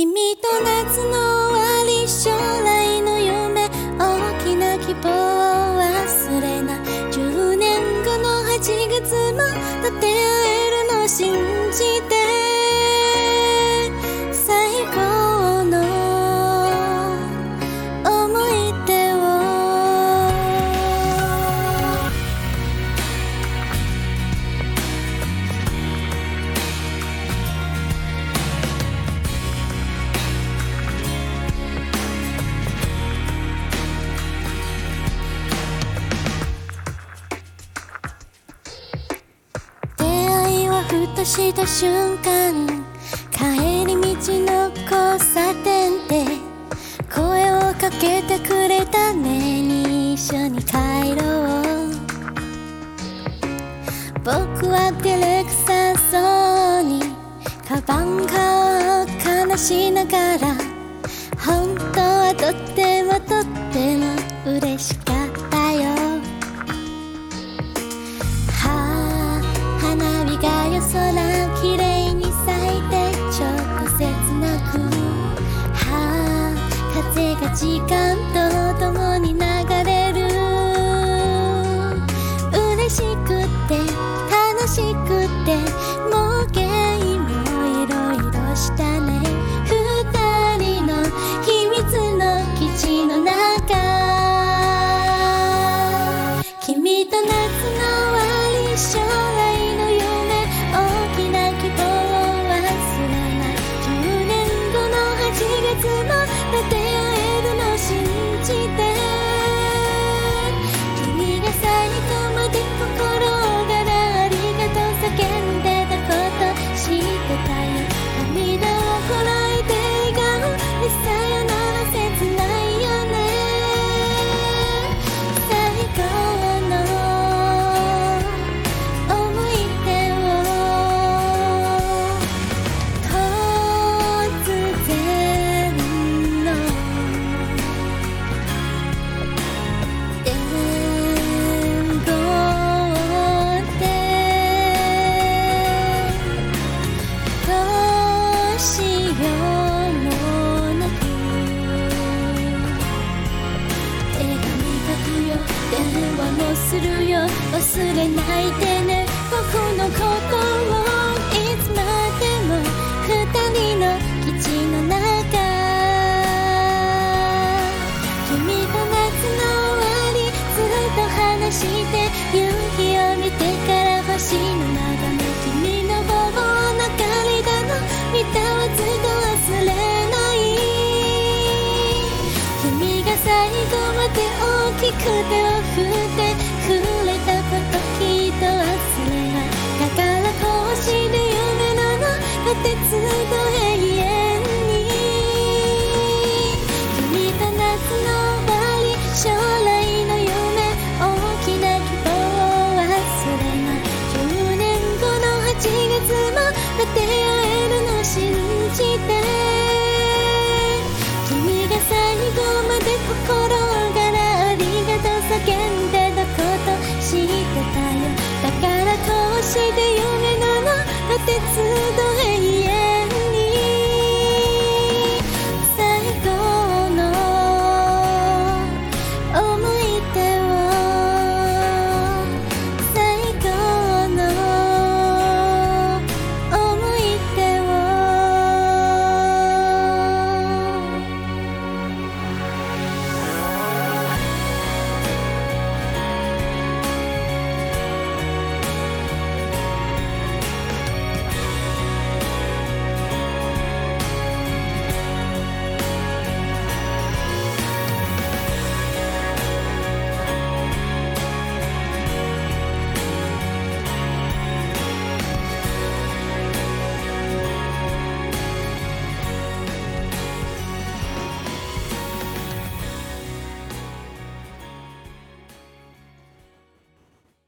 君と夏の終わり将来の夢大きな希望を忘れない。10年後の8月も立て会えるの信じて。ふとした瞬間帰り道の交差点で声をかけてくれたね。に一緒に帰ろう。僕は照れくさそうにカバンかを悲しながら本当はとってもとって風が時間と共に流れる。嬉しくて楽しくてもう電話もするよ。忘れないでね。僕のことを。く手を振ってくれたこときっと忘れないだからこうして夢なのだってずっ